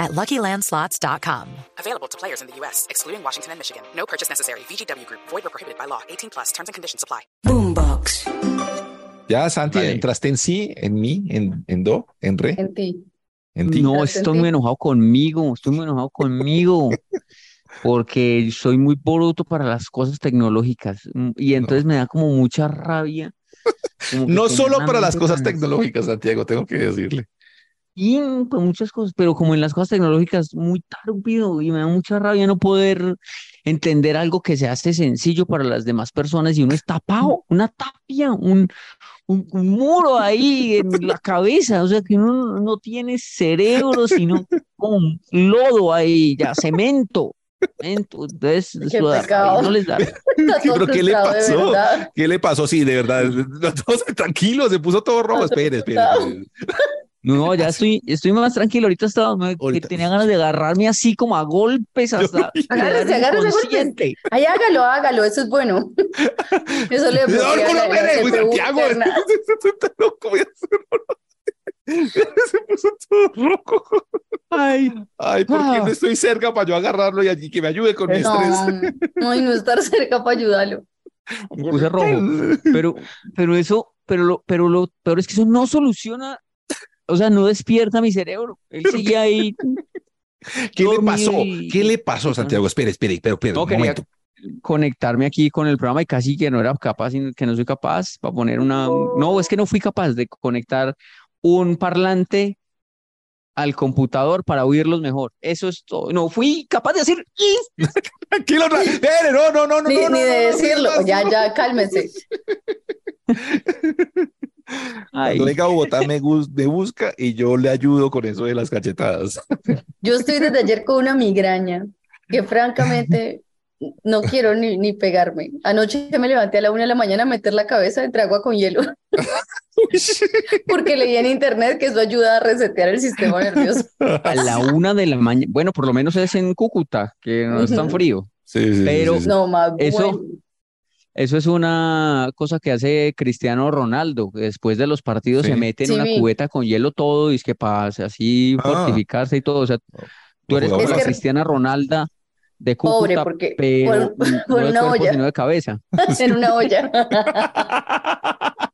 at LuckyLandSlots.com. Available to players in the U.S., excluding Washington and Michigan. No purchase necessary. VGW Group. Void or prohibited by law. 18 plus. Terms and conditions apply. Boombox. Ya, Santi, Vale. entraste en sí, en mí, en, en do, en re, En ti. en ti. No, estoy muy enojado conmigo, estoy muy enojado conmigo, porque soy muy bruto para las cosas tecnológicas mm, y entonces me da como mucha rabia. como No solo para las cosas tecnológicas, Santiago, tengo que decirle. Pues muchas cosas, pero como en las cosas tecnológicas muy tardido y me da mucha rabia no poder entender algo que se hace sencillo para las demás personas y uno es tapado, una tapia, un, un, un muro ahí en la cabeza, o sea que uno no tiene cerebro, sino un lodo ahí, ya cemento. cemento. Entonces, rabia, no les da. ¿Pero qué le pasó? verdad. ¿Qué le pasó? Sí, de verdad. Todos tranquilos, se puso todo rojo. Espere, espere. No, ya estoy, estoy más tranquilo. Ahorita estaba, me- Ahorita. tenía ganas de agarrarme así como a golpes hasta Agárrese, agárrese a golpes. Ay, hágalo, hágalo, eso es bueno. Eso le No, no, no, la espere, CPU Santiago. interna. Está loco, voy a hacerlo. Se puso todo rojo. Ay, Ay, ¿por qué Ah. no estoy cerca para yo agarrarlo y allí que me ayude con mi estrés? No, ay, no estar cerca para ayudarlo. me puse rojo. Pero, pero eso, pero lo, pero lo peor es que eso no soluciona, o sea, no despierta mi cerebro. Él sigue ahí. ¿Qué le pasó? y- ¿Qué le pasó, Santiago? Espere, espere, pero, pero, No un quería momento. conectarme aquí con el programa y casi que no era capaz, que no soy capaz para poner una, no, es que no fui capaz de conectar un parlante al computador para oírlos mejor. Eso es todo. No fui capaz de decir. Tranquilo, no, no, no, no, no, Ni, no, no, ni de no, decirlo. no, Ya, no. ya, cálmese. Ay, Cuando venga a Bogotá me, me busca y yo le ayudo con eso de las cachetadas. Yo estoy desde ayer con una migraña que francamente no quiero ni, ni pegarme. Anoche me levanté a la una de la mañana a meter la cabeza entre agua con hielo porque leí en internet que eso ayuda a resetear el sistema nervioso. a la una de la mañana. Bueno, por lo menos es en Cúcuta, que no es tan frío. Sí, sí, sí, Pero- sí, sí. No, más Eso- bueno. Eso es una cosa que hace Cristiano Ronaldo. que Después de los partidos se mete en Sí, una vi. cubeta con hielo todo y es que pase así Ah. fortificarse y todo. O sea, tú eres como la que- Cristiana Ronalda de Pobre, Cúcuta, porque pero por- no por de una cuerpo, olla. sino de cabeza. en una olla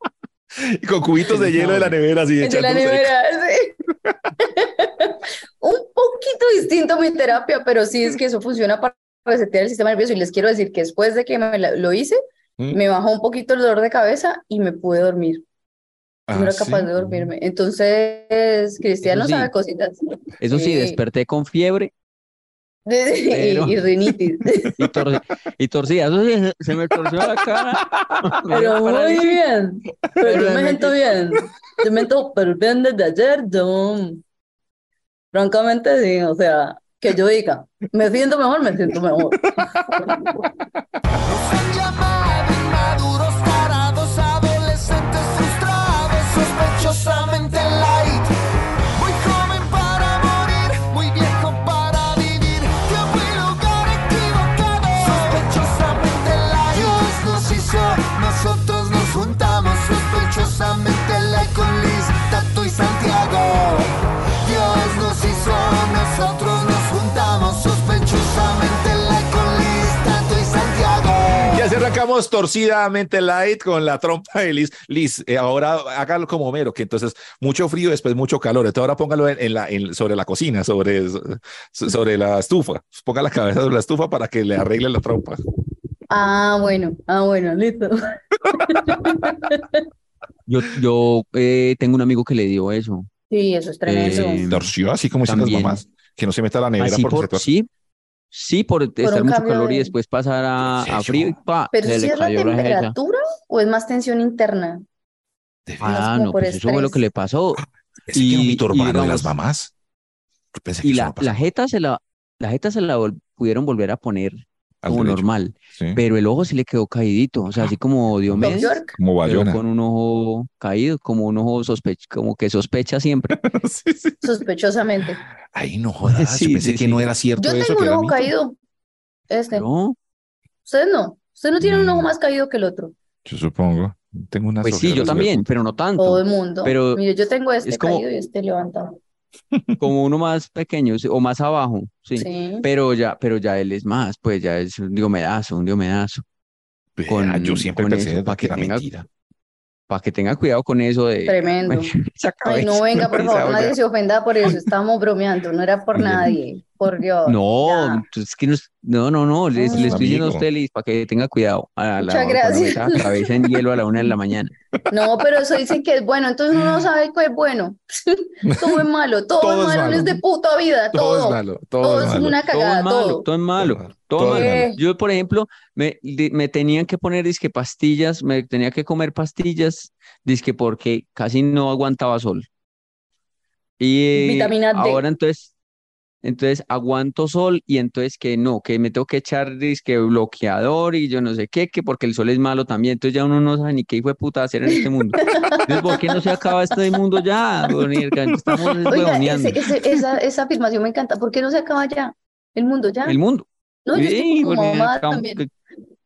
Y con cubitos de hielo de la nevera así de la echándose. nevera. sí. Un poquito distinto mi terapia, pero sí es que eso funciona para resetear el sistema nervioso. Y les quiero decir que después de que me la- lo hice, ¿Mm? me bajó un poquito el dolor de cabeza y me pude dormir. Ah, No era sí. capaz de dormirme. Entonces, Cristiano sí. sabe cositas. Eso sí, desperté con fiebre Y, Pero- y rinitis. y, torci- y torcida. Eso sí, se me torció la cara. Pero muy parálisis. bien. Pero yo me siento bien. Yo me siento súper bien desde ayer, yo. Francamente, sí. O sea, que yo diga, me siento mejor, me siento mejor. Arrancamos torcidamente light con la trompa de Liz. Liz, eh, ahora hágalo como Homero, que entonces mucho frío, después mucho calor. Entonces ahora póngalo en, en la, en- sobre la cocina, sobre, so- sobre la estufa. Ponga la cabeza sobre la estufa para que le arregle la trompa. Ah, bueno, ah, bueno, listo. Yo, yo eh, tengo un amigo que le dio eso. Sí, eso es tremendo. Eh, Torció así como dicen las mamás, que no se meta a la nevera Así porque se por, tuerce. sí, sí, por estar mucho calor y de- después pasar a, ¿En a frío y pa, Pero si es la temperatura o es más tensión interna. De Ah, no, por pues eso fue lo que le pasó. Que era un y- mito y urbano de digamos- las mamás. Yo pensé que Y la, no la jeta se la, la jeta se la vol- pudieron volver a poner al como derecho. normal, Sí. pero el ojo sí le quedó caídito, o sea, así como Diomedes. Como Bayona. con un ojo caído, como un ojo sospecha, como que sospecha siempre. Sí, sí. Sospechosamente. Ay, no jodas, Sí, yo pensé sí, que sí. no era cierto Yo eso, tengo que un ojo caído. Este. ¿No? Ustedes no. Ustedes no tienen un ojo Mm. más caído que el otro. Yo supongo. Tengo una Pues sí, yo también, pero no tanto, Todo el mundo. pero Mire, yo tengo este es como- caído y este levantado. Como uno más pequeño o más abajo, sí. Sí. Pero ya, pero ya él es más, pues ya es un diomedazo, un diomedazo. con- yo siempre con pensé eso, pa' que que era tenga- mentira. Para que tenga cuidado con eso de Tremendo. Ay, no venga, por favor, nadie se ofenda por eso. Estamos bromeando, no era por nadie. Por Dios. No, ya. pues es que no, es- no, no, no, les, le estoy diciendo a usted, Liz, para que tenga cuidado a la, Muchas gracias. la cabeza en hielo a la una de la mañana. No, pero eso dicen que es bueno, entonces uno no sabe qué es bueno. Todo es malo, todo, Todo es es malo, malo. es de puta vida, Todo es todo. malo, todo, Todo es es malo. una Todo es cagada, malo, todo. todo es malo, Todo es malo. todo es es malo. malo. Yo, por ejemplo, me, me tenían que poner disque pastillas, me tenía que comer pastillas, disque porque casi no aguantaba sol. Y eh, Vitamina D. ahora entonces, entonces aguanto sol y entonces que no, que me tengo que echar disque bloqueador y yo no sé qué, que porque el sol es malo también, entonces ya uno no sabe ni qué hijo de puta hacer en este mundo. Entonces, ¿por qué no se acaba este mundo ya? Estamos Oiga, ese- ese- esa, esa afirmación me encanta. ¿Por qué no se acaba ya? El mundo ya. El mundo. No, yo estoy Sí, como porque mamá también.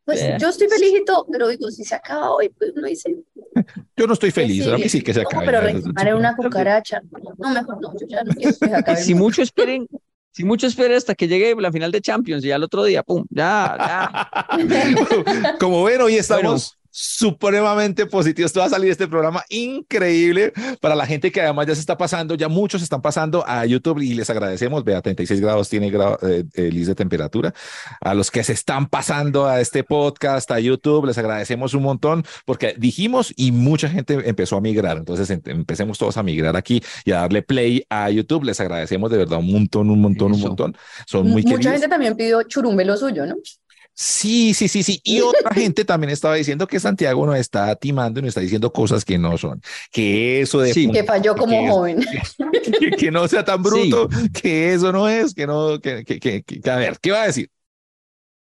Pues eh. yo estoy feliz y todo, pero digo, si se acaba hoy, pues uno dice, Yo no estoy ¿qué feliz, a mí sigue? sí que se No, acabe. pero en una cucaracha. No, mejor no, yo ya no quiero que se acabe Si mucho esperen, si mucho esperen hasta que llegue la final de Champions y ya el otro día, pum, ya, ya. Como ven, hoy estamos supremamente positivos. Esto va a salir este programa increíble para la gente que además ya se está pasando, ya muchos están pasando a YouTube y les agradecemos. Vea, 36 grados tiene grado, eh, eh, de temperatura. A los que se están pasando a este podcast, a YouTube, les agradecemos un montón porque dijimos y mucha gente empezó a migrar. Entonces em- empecemos todos a migrar aquí y a darle play a YouTube. Les agradecemos de verdad un montón, un montón, un Eso. montón. Son muy Mucha queridos. gente también pidió churumbe lo suyo, ¿no? Sí, sí, sí, sí. Y otra gente también estaba diciendo que Santiago nos está timando y nos está diciendo cosas que no son. Que eso de Sí. Que falló como que es- joven. que, que no sea tan bruto, que eso no es, que no, que, que, que- que- a ver, ¿qué va a decir?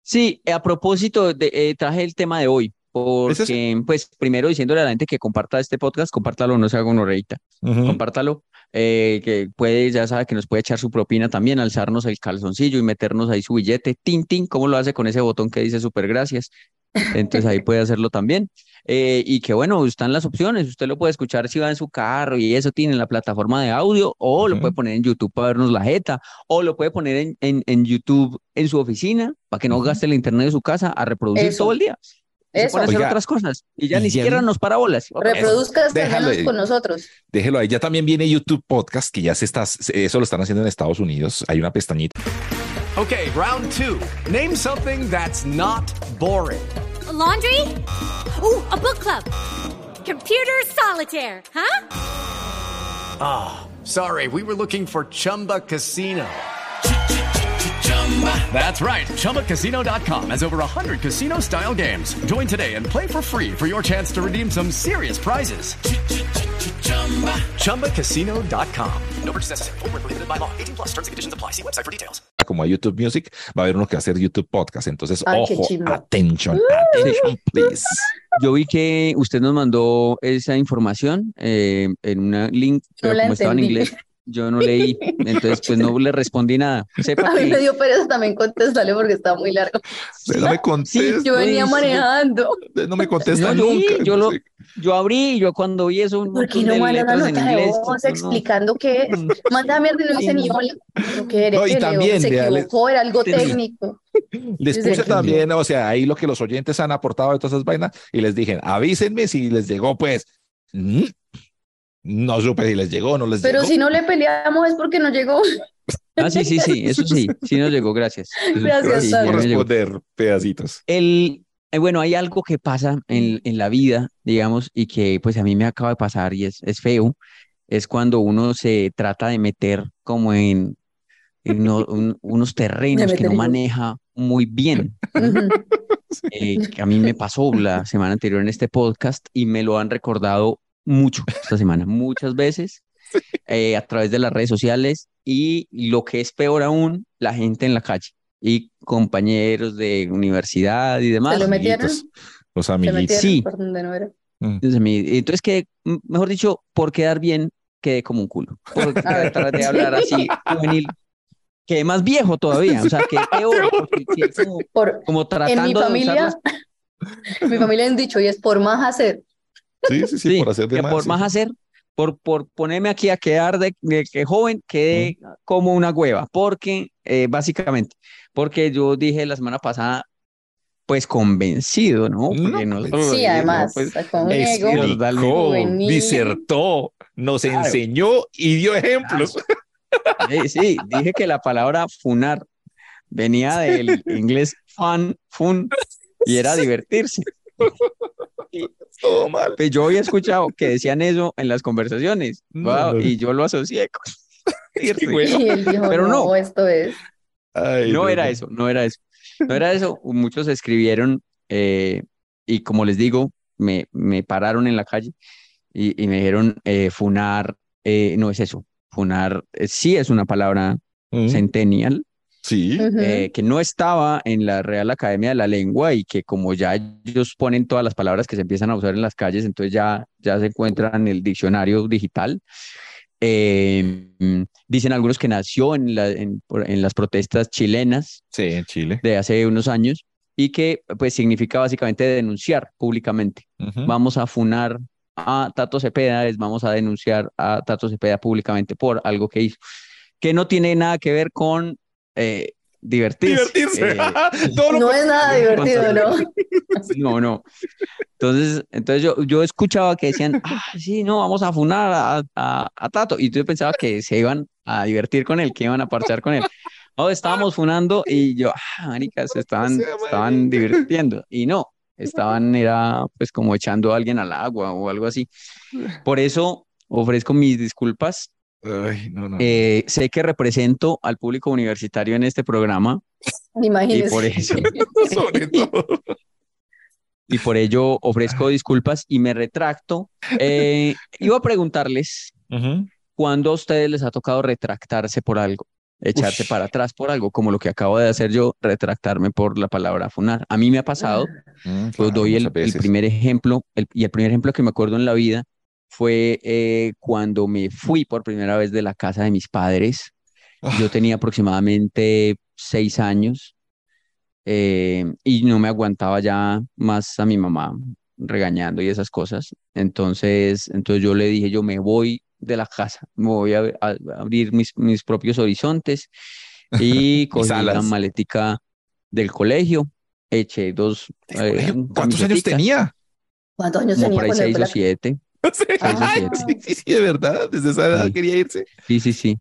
Sí, a propósito, de, eh, traje el tema de hoy, ¿Es porque, pues, primero diciéndole a la gente que comparta este podcast, compártalo, no se haga reita, Ujú. compártalo, eh, que puede, ya sabe que nos puede echar su propina también, alzarnos el calzoncillo y meternos ahí su billete, tin, tin, ¿cómo lo hace con ese botón que dice super gracias? Entonces ahí puede hacerlo también. Eh, y que bueno, están las opciones. Usted lo puede escuchar si va en su carro y eso tiene la plataforma de audio, o lo puede poner en YouTube para vernos la jeta, o lo puede poner en, en, en YouTube en su oficina para que no gaste el internet de su casa a reproducir Eso. todo el día. Se Eso. pone a hacer Oiga, otras cosas y ya y ni ya siquiera vi- nos para bolas. Reproduzca este Déjalo con nosotros. Déjelo ahí. Ya también viene YouTube Podcast, que ya se está, eso lo están haciendo en Estados Unidos. Hay una pestañita. Okay, round two. Name something that's not boring. A laundry? Ooh, a book club. Computer solitaire, huh? Sorry, we were looking for Chumba Casino. That's right. ChumbaCasino.com has over 100 casino style games. Join today and play for free for your chance to redeem some serious prizes. ChumbaCasino.com. No purchase necessary. Void where prohibited by law. 18 plus terms and conditions apply. See website for details. Como hay YouTube Music, va a haber uno que va a hacer YouTube Podcast. Entonces, Ay, ojo, attention, attention, please. Yo vi que usted nos mandó esa información eh, en un link, pero como estaba en inglés, yo no leí, entonces pues no le respondí nada. Sepa A mí que me dio pereza también contestarle porque está muy largo. No me contesta, Yo venía sí. manejando. no me contesta No, yo vi, nunca. yo lo- Sí. yo abrí y yo cuando vi eso, ¿Por qué no de manda una letras en nota de inglés, voz no, no. explicando qué es? Manda mierda y no dice ni hola. No, y también, Se vea, equivocó, era algo Sí. técnico. Les puse también, o sea, ahí lo que los oyentes han aportado de todas esas vainas y les dije, avísenme si les llegó, pues. Mm, No supe si les llegó o no les Pero llegó. si no le peleamos es porque no llegó. Ah, sí, sí, sí, eso sí, sí nos llegó, gracias. Gracias, sí, por llegó. responder pedacitos. El, eh, bueno, hay algo que pasa en, en la vida, digamos, y que pues a mí me acaba de pasar y es, es feo, es cuando uno se trata de meter como en, en uno- un- unos terrenos que no maneja muy bien. Eh, que a mí me pasó la semana anterior en este podcast y me lo han recordado mucho esta semana, muchas veces eh, a través de las redes sociales y lo que es peor aún, la gente en la calle. y compañeros de universidad y ¿Se demás. lo metieron? Amiguitos, Los Se amiguitos. Sí. no. Mm. Entonces, mi- que, mejor dicho, por quedar bien, quedé como un culo. Por tratar de hablar así, juvenil, quedé más viejo todavía, o sea, que peor, como, Por, como en mi tratando de usar familia, las- en mi familia hay un dicho y es por más hacer. Sí, sí, sí, sí, por hacer de más. por sí. más hacer, por, por ponerme aquí a quedar de, de que joven, quedé como una hueva, porque, eh, básicamente, porque yo dije la semana pasada, pues convencido, ¿no? No, Porque pues, nosotros, Sí, además, pues, un ego Explicó, disertó, nos Claro. enseñó y dio ejemplos. Eh, sí, dije que la palabra funar venía del inglés fun, fun, y era divertirse. Todo mal. Pues yo había escuchado que decían eso en las conversaciones, No, wow, no. y yo lo asocié con divertirse. bueno. Y él dijo, Pero no, no. esto es. Ay, No era eso, no era eso. No era eso. Muchos escribieron eh, y como les digo, me, me pararon en la calle y, y me dijeron eh, funar, eh, no es eso. Funar eh, sí es una palabra Mm, centennial, Sí. Eh, que no estaba en la Real Academia de la Lengua y que como ya ellos ponen todas las palabras que se empiezan a usar en las calles, entonces ya, ya se encuentran en el diccionario digital. Eh, mm, dicen algunos que nació en, la- en, en las protestas chilenas Sí, en Chile. de hace unos años y que pues significa básicamente denunciar públicamente. Ujú. Vamos a funar a Tato Cepeda, les vamos a denunciar a Tato Cepeda públicamente por algo que hizo, que no tiene nada que ver con eh, divertirse. Divertirse. Eh, Todo lo No es nada divertido, ¿no? no, no. Entonces, entonces yo, yo escuchaba que decían, ah, sí, no, vamos a funar a, a, a Tato. Y yo pensaba que se iban a divertir con él, que iban a parchar con él. No, estábamos funando y yo, ah, marica, se estaban, sea, estaban divirtiendo. Y no, estaban, era pues como echando a alguien al agua o algo así. Por eso ofrezco mis disculpas. Ay, no, no. Eh, sé que represento al público universitario en este programa y Imagínese. por eso, Sobre todo. y por ello ofrezco disculpas y me retracto. Eh, iba a preguntarles Ujú. cuándo a ustedes les ha tocado retractarse por algo, echarse Ush. para atrás por algo, como lo que acabo de hacer yo, retractarme por la palabra funar. A mí me ha pasado, Mm, os claro, doy el, el primer ejemplo, el- y el primer ejemplo que me acuerdo en la vida fue eh, cuando me fui por primera vez de la casa de mis padres. Ah. Yo tenía aproximadamente seis años eh, y no me aguantaba ya más a mi mamá regañando y esas cosas. Entonces, entonces yo le dije, yo me voy de la casa, me voy a, abrir mis, mis propios horizontes y cogí la maletica del colegio, eché dos eh, ¿Cuántos años tenía? ¿Cuántos años Como tenía por ahí seis fue o sí, sí, sí, de verdad. Desde esa edad Sí. quería irse. Sí, sí, sí.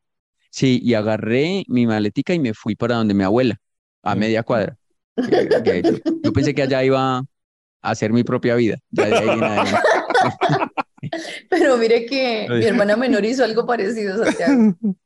Sí, y agarré mi maletica y me fui para donde mi abuela, a Mm. media cuadra. Que- que yo, pensé que allá iba a hacer mi propia vida, ya de ahí en adelante. Pero mire que Ay. mi hermana menor hizo algo parecido, Santiago.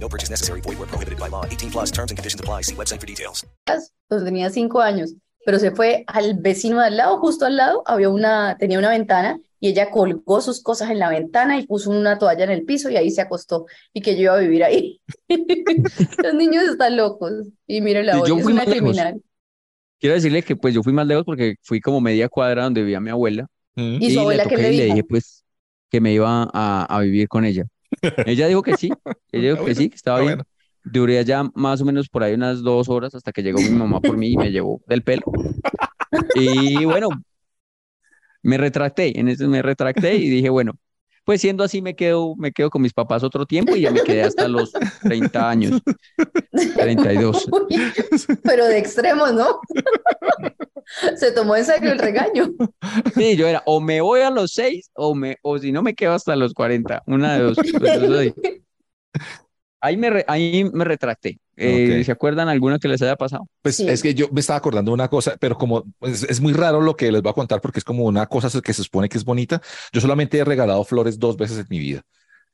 No purchase necessary. Void where prohibited by law. 18 plus terms and conditions apply. See website for details. cuando tenía cinco años, pero se fue al vecino de al lado, justo al lado, había una, tenía una ventana y ella colgó sus cosas en la ventana y puso una toalla en el piso y ahí se acostó y que yo iba a vivir ahí. Los niños están locos y mírenla Y hoy, yo es fui una lejos. criminal. Quiero decirle que pues yo fui más lejos porque fui como media cuadra donde vivía mi abuela Mm. ¿Y su le abuela toqué le y le dijo? dije pues que me iba a, a vivir con ella. Ella dijo que sí, ella dijo que sí, que estaba bien. bueno. Duré allá más o menos por ahí unas dos horas hasta que llegó mi mamá por mí y me llevó del pelo. Y bueno, me retracté, en eso me retracté y dije, bueno, pues siendo así me quedo, me quedo con mis papás otro tiempo y ya me quedé hasta los 30 años, 32. Uy, pero de extremos, ¿no? Se tomó en serio el regaño. Sí, yo era, o me voy a los 6 o, me, o si no me quedo hasta los 40, una de dos. Pues, ahí. Ahí me, re- ahí me retracté. Eh, Ok. ¿Se acuerdan alguna que les haya pasado? Pues Sí. es que yo me estaba acordando de una cosa, pero como es, es muy raro lo que les voy a contar porque es como una cosa que se supone que es bonita. Yo solamente he regalado flores dos veces en mi vida.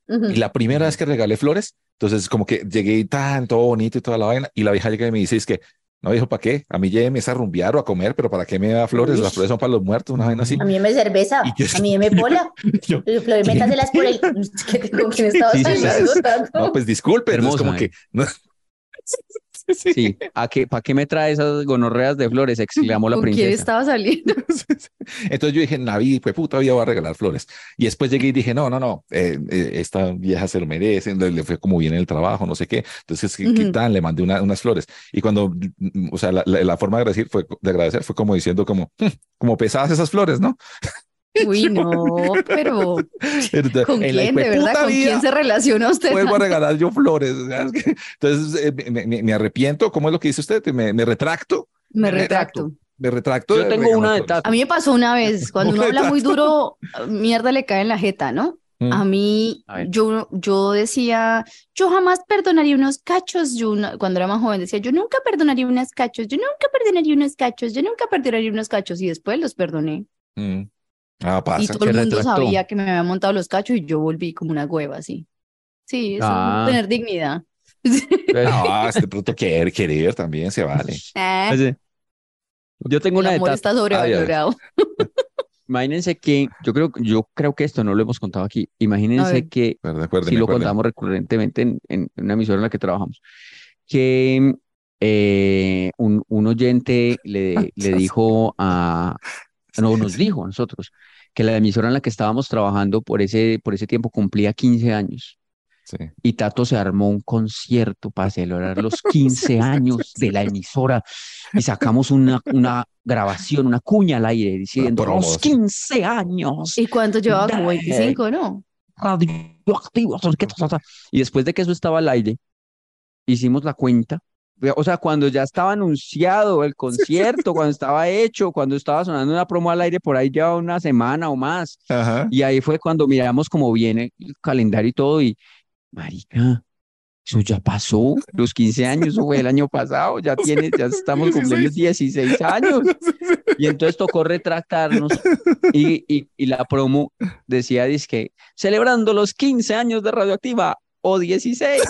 Ujú. Y la primera vez que regalé flores, entonces como que llegué tan, todo bonito y toda la vaina, y la vieja llega y me dice, es que, no, dijo, ¿para qué? A mí lléveme a rumbear o a comer, pero ¿para qué me da flores? Uy. Las flores son para los muertos, una vaina así. A mí deme cerveza, yo- a mí deme pola. Yo, Flores, métaselas por el... ¿Qué- ¿Con quién estabas Sí, sí, no, pues disculpe, entonces Hermosa, como eh. que... no. Sí, sí. Sí. ¿A qué, ¿Para qué me trae esas gonorreas de flores? exclamó la ¿Con quién princesa. estaba saliendo? Entonces yo dije, Navidad, pues puta, vida voy a regalar flores. Y después llegué y dije, no, no, no, eh, eh, esta vieja se lo merece, le, fue como bien en el trabajo, no sé qué. Entonces, ¿qué, qué Ujú. tal? Le mandé una- unas flores. Y cuando, mm, o sea, la, la- la forma de agradecer fue, de agradecer fue como diciendo como, "Hmm, como pesadas esas flores, ¿no? Uy, no, pero Entonces, ¿con en quién? De verdad, ¿con vida quién se relaciona usted? Vuelvo a regalar yo flores. entonces, eh, me, me- me arrepiento. ¿Cómo es lo que dice usted? Me, me retracto. Me me retracto. Me retracto. Yo tengo una de taco. A mí me pasó una vez, cuando uno habla muy duro, mierda le cae en la jeta, ¿no? Mm. A mí, A yo, yo decía, yo jamás perdonaría unos cachos. Yo cuando era más joven decía, yo nunca perdonaría unos cachos, yo nunca perdonaría unos cachos, yo nunca perdonaría unos cachos. Y después los perdoné. Mm. Ah, Y pasa. todo el mundo retractó. sabía que me había montado los cachos y yo volví como una hueva así. Sí, eso Ah. tener dignidad. No, este pronto querer, querer también se vale. Ese. Yo tengo el una de amor está sobrevalorado. Imagínense que, yo creo, yo creo que esto no lo hemos contado aquí. Imagínense que Acuérdeme, acuérdeme, sí lo contamos recurrentemente en, en una emisora en la que trabajamos, que eh, un, un oyente le, le dijo a, no, nos dijo a nosotros que la emisora en la que estábamos trabajando por ese, por ese tiempo cumplía 15 años. Sí. Y Tato se armó un concierto para celebrar los 15 años de la emisora y sacamos una, una grabación, una cuña al aire diciendo los sí. 15 años ¿Y cuánto llevaba? Como Dale. 25, ¿no? radioactivos. Y después de que eso estaba al aire, hicimos la cuenta. O sea, cuando ya estaba anunciado el concierto, cuando estaba hecho, cuando estaba sonando una promo al aire, por ahí lleva una semana o más. Ajá. Y ahí fue cuando miramos cómo viene el calendario y todo. Y, marica, eso ya pasó. Los 15 años, eso fue el año pasado. Ya tiene, ya estamos cumpliendo 16 años. Y entonces tocó retractarnos. Y, y, y la promo decía, dizque, celebrando los 15 años de Radioactiva o 16.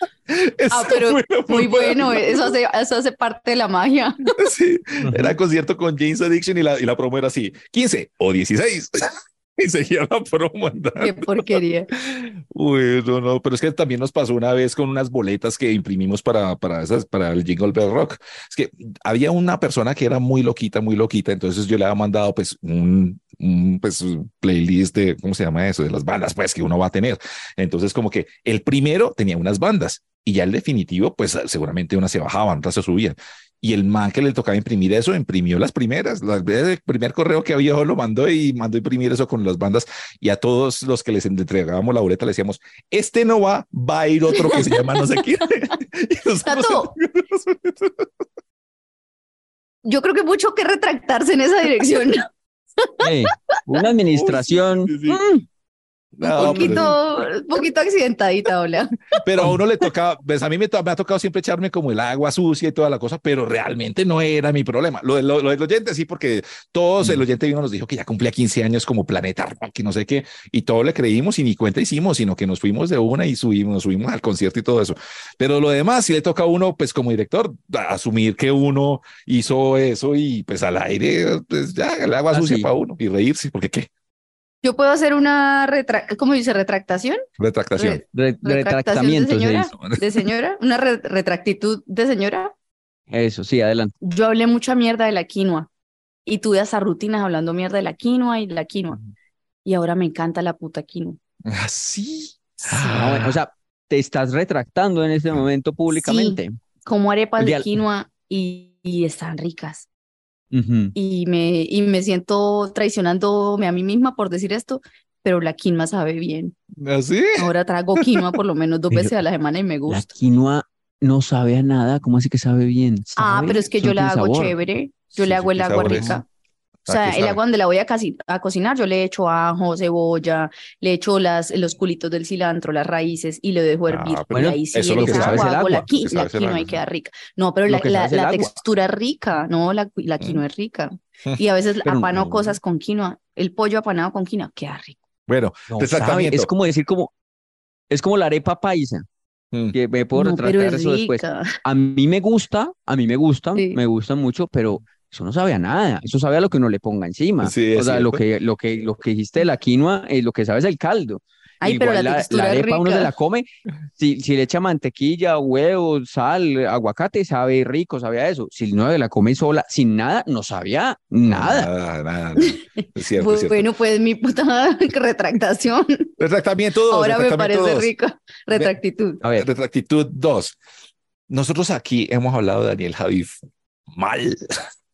Ah, Ese pero muy bueno, bueno. eso hace, eso hace parte de la magia. Sí, era concierto con James Addiction y la, y la promo era así, 15 o 16. Y seguía la promo andando. Qué porquería. Uy, no, no, pero es que también nos pasó una vez con unas boletas que imprimimos para, para, esas, para el Jingle Bell Rock. Es que había una persona que era muy loquita, muy loquita, entonces yo le había mandado pues un, un pues, playlist de, ¿cómo se llama eso? De las bandas pues que uno va a tener. Entonces como que el primero tenía unas bandas y ya el definitivo pues seguramente unas se bajaban, otras se subían. Y el man que le tocaba imprimir eso, imprimió las primeras. El primer correo que había lo mandó y mandó imprimir eso con las bandas. Y a todos los que les entregábamos la boleta le decíamos, este no va, va a ir otro que se llama no sé quién. Tato. Yo creo que mucho que retractarse en esa dirección. Una administración. Uy, sí, sí, sí. mm, No, un pero- poquito, un poquito accidentadita, hola. Pero a uno le tocaba, pues a mí me, to- me ha tocado siempre echarme como el agua sucia y toda la cosa, pero realmente no era mi problema. Lo, lo, lo del oyente sí, porque todos, el oyente vino nos dijo que ya cumplía 15 años como Planeta Rock y no sé qué, y todo le creímos y ni cuenta hicimos, sino que nos fuimos de una y subimos, nos subimos al concierto y todo eso. Pero lo demás sí le toca a uno, pues como director, asumir que uno hizo eso y pues al aire, pues ya el agua Ah, sucia para uno y reírse, porque qué, Yo puedo hacer una retra ¿cómo dice? ¿Retractación? retractación. re- ¿Retractación de retractamiento se señora? ¿De señora? ¿Una re- retractitud de señora? Eso, sí, adelante. Yo hablé mucha mierda de la quinoa y tuve hasta rutinas hablando mierda de la quinoa y de la quinoa. Y ahora me encanta la puta quinoa. Así. Ah, bueno, o sea, te estás retractando en este momento públicamente. Como arepas de quinoa y, y están ricas. Y me, y me siento traicionándome a mí misma por decir esto, pero la quinoa sabe bien. Así. Ahora trago quinoa por lo menos dos Pero veces a la semana y me La gusta. quinoa no sabe a nada. ¿Cómo así que sabe bien? Ah, pero es que Eso yo la hago sabor. chévere. Yo Sí, le hago el ¿qué agua rica. O sea, el agua donde la voy a, casi- a cocinar, yo le echo ajo, cebolla, le echo las, los culitos del cilantro, las raíces y le dejo hervir. Ah, y bueno, ahí sí, eso es lo que es el agua la, agua, qui- que la quinoa y agua. queda rica. No, pero Lo la, que la, la agua. textura es rica, no, la, la quinoa es rica. Y a veces Pero apano no. cosas con quinoa. El pollo apanado con quinoa queda rico. Bueno, No sabe, es como decir como, es como la arepa paisa, Mm. que me puedo No, pero retratar es eso después. rica. A mí me gusta, a mí me gusta, Sí. me gusta mucho, pero eso no sabe a nada. Eso sabe a lo que uno le ponga encima. Sí, es o sea, lo que, lo que, lo que dijiste de la quinoa, eh, lo que sabe es el caldo. Ay, pero Igual la la, la es arepa uno se la come, si, si le echa mantequilla, huevo, sal, aguacate, sabe rico, sabe a eso. Si se la come sola, sin nada, no sabía nada. Nada, nada, nada. Es cierto, es cierto. Bueno, pues mi puta retractación. Retractamiento 2. Ahora me parece rica. Retractitud. A ver, Retractitud 2. Nosotros aquí hemos hablado de Daniel Javif mal.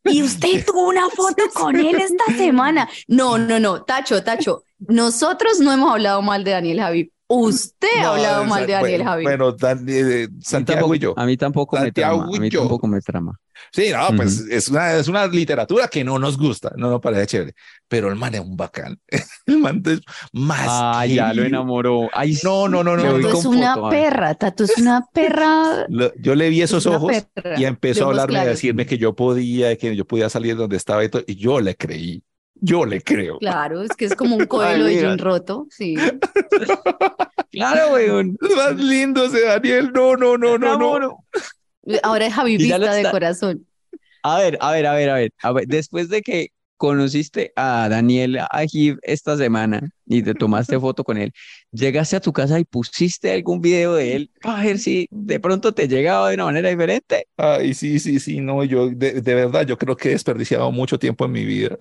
Y usted tuvo una foto con él esta semana. No, no, no, Tacho, Tacho. Nosotros no hemos hablado mal de Daniel Javi. Usted ha No, hablado o mal de Daniel bueno, Javi. Bueno, Dan- eh, a mí Santiago tampoco, y yo. a mí tampoco me Santiago trama, a y mí yo. tampoco me trama. Sí, no, pues es una, es una literatura que no nos gusta, no nos parece chévere, pero el man es un bacán. El man es más. Ah, ya lo enamoró. Ay, No, no, no, no, me no, no. Es una foto, a perra, Tato es una perra. Lo- Yo le vi esos Es ojos perra, y empezó a hablarme, a claros. decirme que yo podía, que yo podía salir donde estaba y, todo, y yo le creí. Yo le creo. Claro, es que es como un coelho de jean roto. Sí. Claro, weón. Es más lindo ese Daniel. No, no, no, no, no. Ahora es javivista de está- corazón. A ver, a ver, a ver, a ver, a ver, después de que conociste a Daniel Ajiv esta semana y te tomaste foto con él, llegaste a tu casa y pusiste algún video de él para ver si de pronto te llegaba de una manera diferente. Ay, sí, sí, sí, no, yo de, de verdad, yo creo que he desperdiciado mucho tiempo en mi vida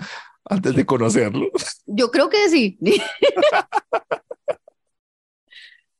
antes de conocerlo. Yo creo que sí.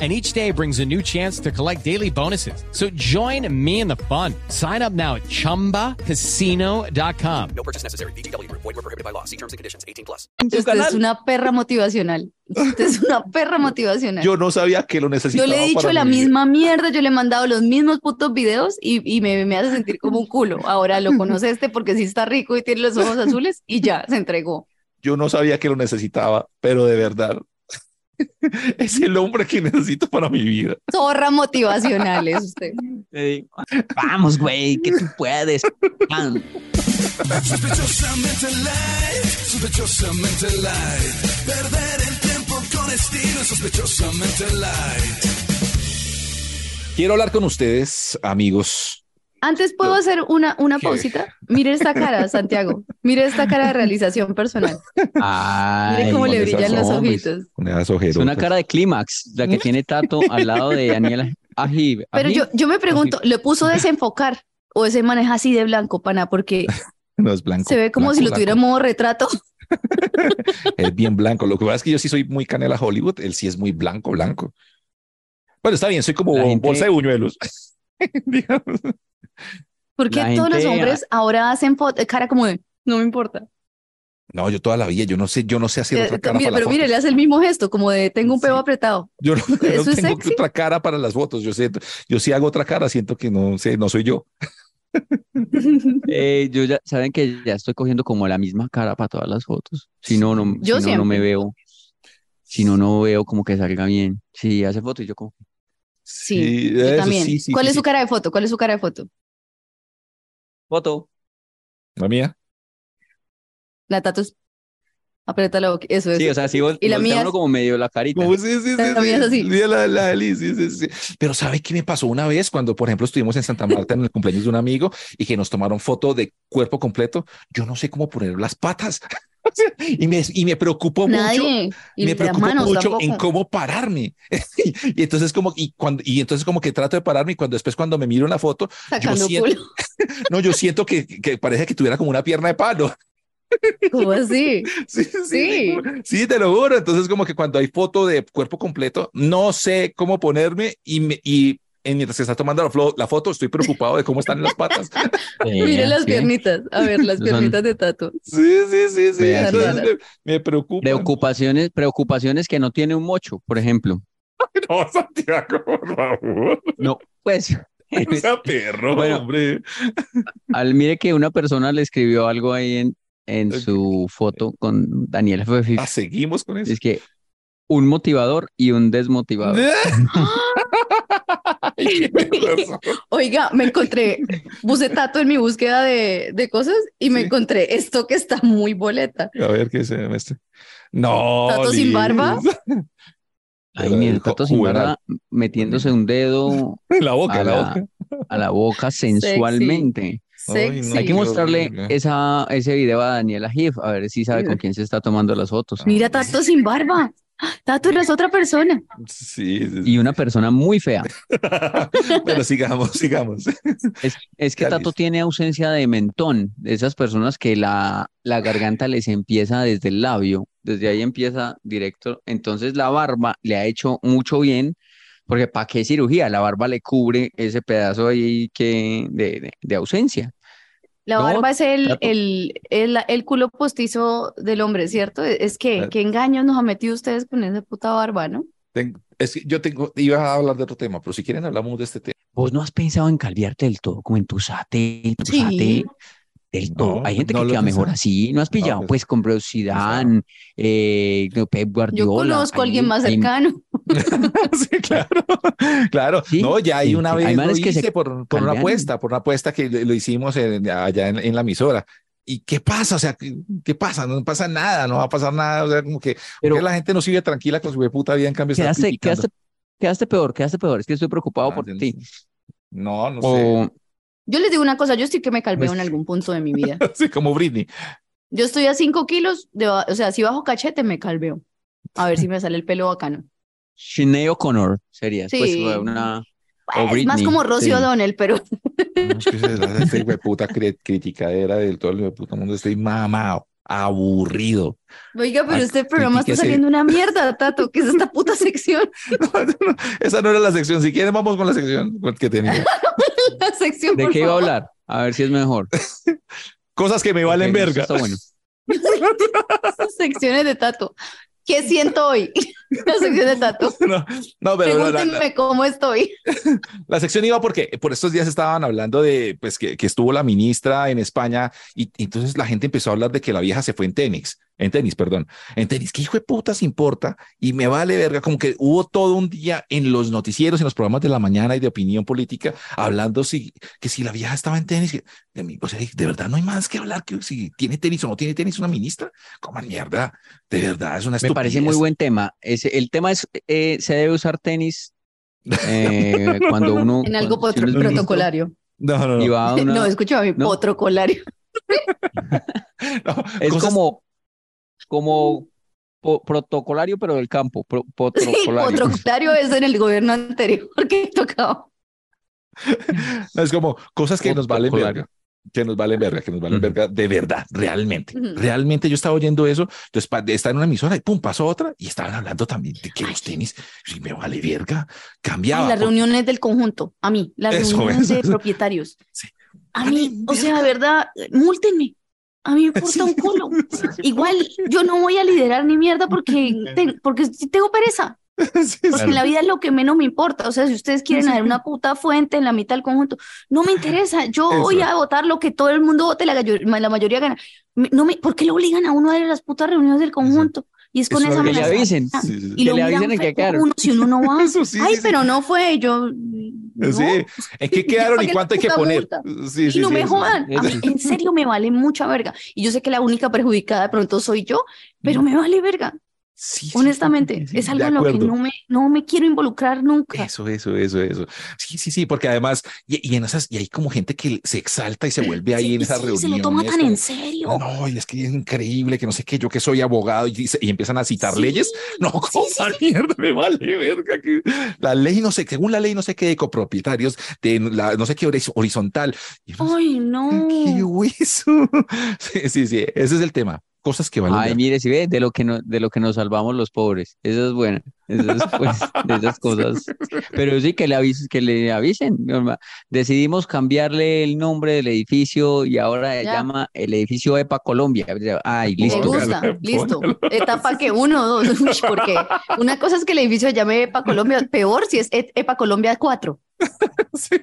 And each day brings a new chance to collect daily bonuses. So join me in the fun. Sign up now at chumbacasino.com. No purchase necessary. VGW Group. Void were prohibited by law. See terms and conditions. 18 plus. en tu Usted es una perra motivacional. Usted es una perra motivacional. Yo no sabía que lo Yo necesitaba. le he dicho la misma mierda, yo le he mandado los mismos putos videos y, y me, me hace sentir como un culo. Ahora lo conoce este porque sí está rico y tiene los ojos azules y ya, se entregó. Yo no sabía que lo necesitaba, pero de verdad es el hombre que necesito para mi vida. Zorra motivacional es usted. Te digo, Vamos, güey, que tú puedes. Sospechosamente light, sospechosamente light. Perder el tiempo con estilo, sospechosamente light. Quiero hablar con ustedes, amigos. Antes puedo hacer una, una ¿Qué? pausita. Mire esta cara, Santiago. Mire esta cara de realización personal. Mire Ay, cómo le brillan los ojitos. Es una cara de clímax, la que tiene Tato al lado de Daniel Ajiv. Pero yo, yo me pregunto, ¿le puso desenfocar o ese maneja así de blanco, pana? Porque No es blanco. se ve como blanco, si lo tuviera en modo retrato. Es bien blanco. Lo que pasa es que yo sí soy muy canela Hollywood. Él sí es muy blanco, blanco. Bueno, está bien. Soy como gente- bolsa de buñuelos. Digamos. Porque La todos los hombres ahora hacen foto- cara como de, no me importa. No, yo toda la vida, yo no sé, yo no sé hacer Eh, otra cara mire, para las pero mire, fotos. le hace el mismo gesto, como de tengo un pelo Sí. apretado. Yo no, no ¿Eso es tengo sexy? otra cara para las fotos. Yo sé, yo sí hago otra cara, siento que no sé, no soy yo. Eh, yo ya, saben que ya estoy cogiendo como la misma cara para todas las fotos. Si no, no, Yo si no, no me veo. Si no, no veo como que salga bien. Si hace fotos, yo como, Sí, yo eso también. sí, sí, ¿Cuál sí, es su sí. cara de foto? ¿Cuál es su cara de foto? Foto. La mía. La tatus. Aprieta la boca. Eso es. Sí, o sea, si vol- Y la mía uno como medio la carita. Como, sí, sí, sí, La mía es sí. así. Sí, la- la sí, sí, sí. Pero ¿sabe qué me pasó una vez cuando, por ejemplo, estuvimos en Santa Marta en el cumpleaños de un amigo y que nos tomaron foto de cuerpo completo? Yo no sé cómo poner las patas. Y me, y me preocupó mucho. Nadie. Y me manos mucho tampoco. en cómo pararme. y entonces como y cuando y entonces como que trato de pararme y cuando después cuando me miro en la foto, Sacando siento- no, yo siento que, que parece que tuviera como una pierna de palo. ¿Cómo así? Sí, sí, Sí. sí, te lo juro. Entonces como que cuando hay foto de cuerpo completo, no sé cómo ponerme y, me- y mientras que está tomando la, la foto, estoy preocupado de cómo están las patas. Mire las sí. piernitas, a ver, las Son- piernitas de Tato. Sí, sí, sí, sí. Me, me preocupa. Preocupaciones, preocupaciones que no tiene un mocho, por ejemplo. No, Santiago, por favor. No, pues, sea perro, Bueno. hombre. al, mire que una persona le escribió algo ahí en, en su foto con Daniel Fefi. Ah, seguimos con eso. Es que un motivador y un desmotivador. Ay. Oiga, me encontré, puse Tato en mi búsqueda de, de cosas y me Sí. encontré esto que está muy boleta. A ver qué se este. No. ¿Tato sin barba? Ay, mira, el Tato sin barba metiéndose un dedo En la boca, a la la, boca. a la boca sensualmente. Ay, no, Sexy. Hay que mostrarle esa, ese video a Daniela Gif, a ver si sabe con quién se está tomando las fotos. Mira, Tato sin barba. Tato eres otra persona. Sí, sí, Y una persona muy fea. Pero sigamos, sigamos. Es, es que Tato tiene ausencia de mentón, de esas personas que la, la garganta les empieza desde el labio, desde ahí empieza directo. Entonces la barba le ha hecho mucho bien, porque ¿para qué cirugía? La barba le cubre ese pedazo ahí que, de, de- de ausencia. La No, barba es el, el, el, el culo postizo del hombre, ¿cierto? Es que, Claro. ¿qué engaños nos ha metido ustedes con esa puta barba, no? Ten- es que yo tengo, iba a hablar de otro tema, pero si quieren hablamos de este tema. ¿Vos no has pensado en calviarte del todo, como en tu sate, tu Sí. sate del todo? No, Hay gente no que queda mejor pensado. así, ¿no has pillado? pues, Pues con Bro Zidane, eh, Pep Yo Guardiola. conozco a alguien más cercano. Sí, claro, claro. Sí, No, ya hay sí, una sí. vez Hay lo manes que se hice por, por una apuesta, por una apuesta que lo hicimos en- allá en, en la emisora. ¿Y qué pasa? O sea, ¿qué, qué pasa? No pasa nada, no va a pasar nada. O sea, como que Pero- la gente no sigue tranquila con su puta vida en cambio está Quedaste, quedaste, quedaste peor, quedaste peor. Es que estoy preocupado Ah, por yo no ti. No, no sé. O Yo les digo una cosa, yo estoy que me calveo Pues- en algún punto de mi vida. Sí, como Britney. Yo estoy a 5 kilos, de, o sea, si bajo cachete me calveo. A ver si me sale el pelo bacano. Sinead O'Connor serías, pues Sí. una. Pues, O es más como Rocío sí. O'Donnell, pero No, es que esa es esta cri- criticadera del todo el mundo. Estoy mamado, aburrido. oiga, pero este programa está saliendo una mierda, Tato, ¿qué es esta puta sección? No, no, esa no era la sección. Si quieren, vamos con la sección que tenía. La sección, ¿De por qué iba a hablar? A ver si es mejor. Cosas que me valen verga. Está bueno. Secciones de Tato. ¿Qué siento hoy? La sección de Tato. No, no, pero la- la- Pregúntenme cómo estoy. La sección iba porque por estos días estaban hablando de pues que, que estuvo la ministra en España y, y entonces la gente empezó a hablar de que la vieja se fue en tenis, en tenis, perdón, en tenis. ¿Qué hijo de putas importa? Y me vale verga, como que hubo todo un día en los noticieros, en los programas de la mañana y de opinión política, hablando si, que si la vieja estaba en tenis, que- de, mí, o sea, de verdad no hay más que hablar que si tiene tenis o no tiene tenis una ministra. Como mierda, de verdad, es una Me parece muy estupidez. buen tema. Ese, el tema es, eh, se debe usar tenis eh, cuando uno... En algo cuando- potro- protocolario. No, no, no. y va a una- No, escúchame, ¿no? protocolario. no, es cosas- como, como po- protocolario, pero del campo. pro- Sí, protocolario. protocolario es en el gobierno anterior que tocaba. No, es como cosas que nos valen Protocolario. verga. Que nos valen verga, que nos valen Ujú. verga de verdad, realmente. Ujú. Realmente yo estaba oyendo eso, entonces pa- está en una emisora y pum, pasó otra y estaban hablando también de que los tenis, si me vale verga, cambiaba. Ay, las por- reuniones del conjunto, a mí, las Eso, reuniones eso, de eso. propietarios. Sí. A Vale mí, o sea, de verdad, múltenme. A mí me importa Sí. un culo. Igual yo no voy a liderar ni mierda porque, te- porque tengo pereza. Sí. Porque en la vida es lo que menos me importa. O sea, si ustedes quieren hacer una puta fuente en la mitad del conjunto, no me interesa. Yo Eso. voy a votar lo que todo el mundo vote, la, la mayoría gana. No me, ¿por qué le obligan a uno a ir a las putas reuniones del conjunto? Y es con Eso esa que le avisen. Ah, Sí, sí. Y Que lo le avisen feo quedaron. uno si uno no va. Ay, pero no fue. Yo. no. Sí. ¿En qué quedaron y cuánto hay que poner? Y no me jodan. A mí, en serio, me vale mucha verga. Y yo sé que la única perjudicada de pronto soy yo, pero me vale verga. Sí, Honestamente, sí, es algo en lo que no me, no me quiero involucrar nunca. Eso, eso, eso, eso. Sí, sí, sí, porque además, y, y en esas, y hay como gente que se exalta y se vuelve ahí en esas reuniones. se lo toma tan como, en serio. No, y es que es increíble que no sé qué, yo que soy abogado y, dice- y empiezan a citar leyes. No, cosa mierda, me vale verga. Que la ley, no sé, según la ley, no sé qué de copropietarios, de la, no sé qué horiz- horizontal. Ay, no. ¿Qué hueso? Sí, sí, sí, ese es el tema. Cosas que valen Ay, mire, si ve, de lo que no, de lo que nos salvamos los pobres. Eso es bueno. Eso es, pues, de esas cosas. Pero sí que le avisen, que le avisen. Decidimos cambiarle el nombre del edificio y ahora se Ya. llama el edificio EPA Colombia. Ay, Me listo. gusta, Póngalo, listo. Etapa que uno, dos, uy, porque una cosa es que el edificio se llame EPA Colombia, peor si es E- EPA Colombia 4. Sí,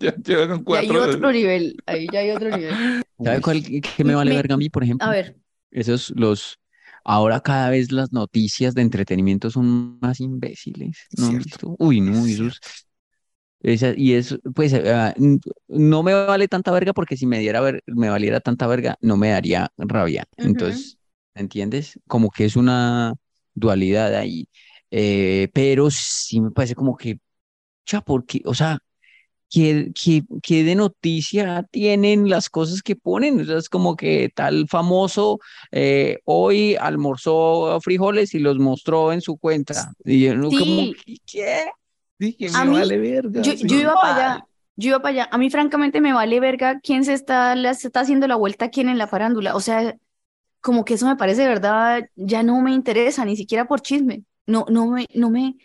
ya llevan Y hay cuatro. otro nivel, ahí ya hay otro nivel. ¿Sabe cuál que me vale Me- verga a mí, por ejemplo? A ver, Esos, los, ahora cada vez las noticias de entretenimiento son más imbéciles, ¿no han Cierto. visto? Uy, no, Es esos, esa- y eso, pues, n- no me vale tanta verga porque si me diera ver- me valiera tanta verga, no me daría rabia. Ujú. Entonces, ¿entiendes? Como que es una dualidad ahí. Eh, pero sí me parece como que, ya, porque, o sea, ¿qué, qué, qué de noticia tienen las cosas que ponen? O sea, es como que tal famoso eh, hoy almorzó frijoles y los mostró en su cuenta. Y yo no, como, Sí. ¿qué? Dije, A me mí, vale verga. yo, sí. yo iba para allá, yo iba para allá. A mí, francamente, me vale verga quién se está, le está haciendo la vuelta quién en la farándula. O sea, como que eso me parece, de verdad, ya no me interesa, ni siquiera por chisme. No, no me, no me,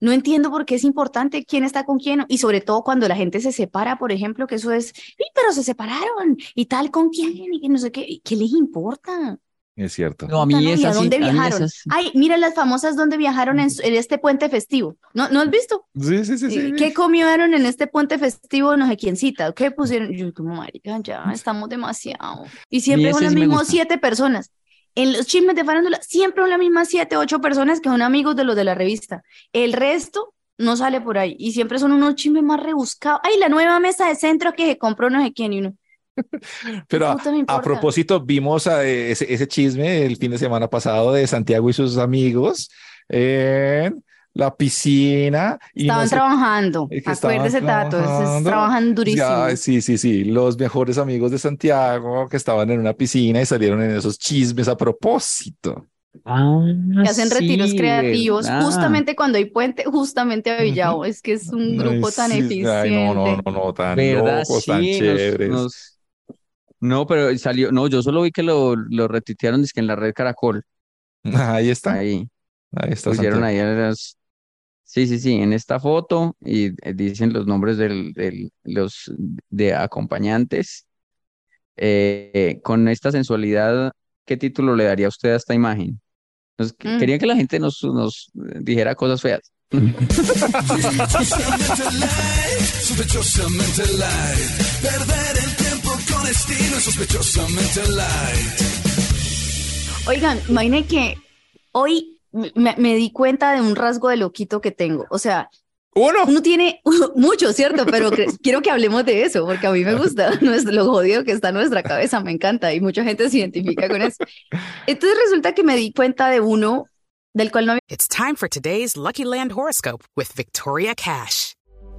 no entiendo por qué es importante quién está con quién. Y sobre todo cuando la gente se separa, por ejemplo, que eso es, "Sí, pero se separaron y tal con quién y que no sé qué. ¿Y ¿Qué les importa? Es cierto. No, a mí no, es ¿y a así, dónde viajaron? así. Ay, mira las famosas donde viajaron en, en este puente festivo. ¿No, no has visto? Sí, sí, sí, sí. Eh, ¿Qué comieron en este puente festivo? No sé quién cita. ¿Qué pusieron? Yo, como marica, ya estamos demasiado. Y siempre son las sí mismas siete personas. En los chismes de farándula, siempre son las mismas siete, ocho personas que son amigos de los de la revista. El resto no sale por ahí. Y siempre son unos chismes más rebuscados. Ay, la nueva mesa de centro que se compró no sé quién y uno. Pero a, propósito, vimos a, eh, ese, ese chisme el fin de semana pasado de Santiago y sus amigos en la piscina. Y no Estaban sé- trabajando. es que estaban Acuérdese, Tato, trabajan durísimo. Ya, sí, sí, sí. Los mejores amigos de Santiago que estaban en una piscina y salieron en esos chismes a propósito. Ah, que hacen retiros creativos ¿verdad? justamente cuando hay puente, justamente a Villavo. Es que es un grupo Ay, tan sí, eficiente. Ay, no, no, no, no, tan ¿Verdad? locos, tan Sí, nos- chéveres. nos- No, pero salió, no, yo solo vi que lo, lo retuitearon, es que en la red Caracol, Ahí está. ahí, Ahí está pusieron Santiago. ahí a las, sí, sí, sí, en esta foto, y eh, dicen los nombres del, del- los de acompañantes, Eh, con esta sensualidad, ¿qué título le daría usted a esta imagen? Nos- Mm. Quería que la gente nos, nos dijera cosas feas. Sospechosamente light. Perder el tiempo con estilo es sospechosamente light. Oigan, imaginen que hoy me, me di cuenta de un rasgo de loquito que tengo. O sea, Uno. uno tiene mucho, ¿cierto? Pero quiero que hablemos de eso, porque a mí me gusta nuestro- lo jodido que está en nuestra cabeza, me encanta y mucha gente se identifica con eso. Entonces resulta que me di cuenta de uno del cual no había It's time for today's Lucky Land horoscope with Victoria Cash.